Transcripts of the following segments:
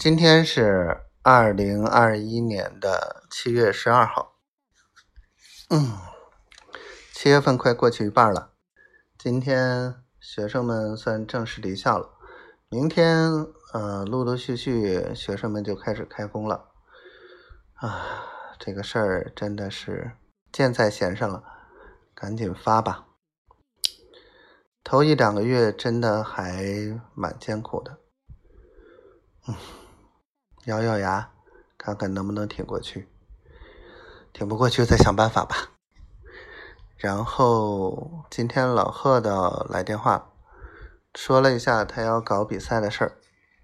今天是二零二一年的七月十二号，嗯，七月份快过去一半了。今天学生们算正式离校了，明天呃，陆陆续续学生们就开始开工了。啊，这个事儿真的是箭在弦上了，赶紧发吧。头一两个月真的还蛮艰苦的，嗯。咬咬牙，看看能不能挺过去。挺不过去，再想办法吧。然后今天老贺的来电话，说了一下他要搞比赛的事儿，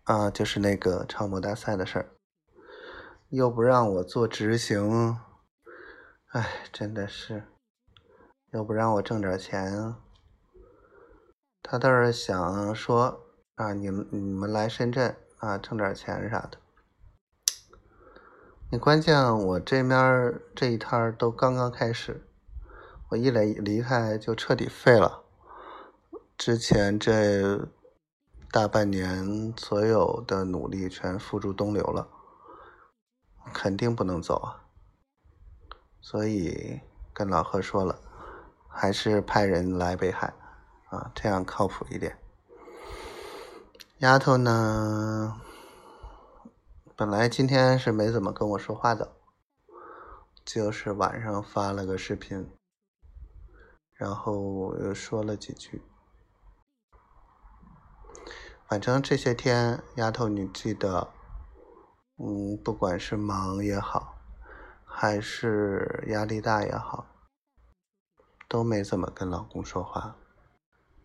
啊，就是那个超模大赛的事儿，又不让我做执行，哎，真的是，又不让我挣点钱。他倒是想说啊，你们你们来深圳啊，挣点钱啥的。你关键我这面这一摊都刚刚开始，我一来离开就彻底废了。之前这大半年所有的努力全付诸东流了，肯定不能走啊。所以跟老贺说了，还是派人来北海啊，这样靠谱一点。丫头呢？本来今天是没怎么跟我说话的，就是晚上发了个视频，然后又说了几句。反正这些天，丫头你记得，嗯，不管是忙也好，还是压力大也好，都没怎么跟老公说话。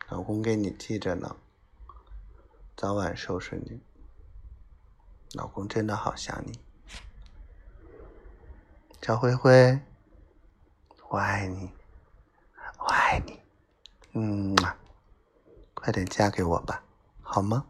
老公给你记着呢，早晚收拾你。老公真的好想你，小灰灰，我爱你，我爱你，嗯，快点嫁给我吧，好吗？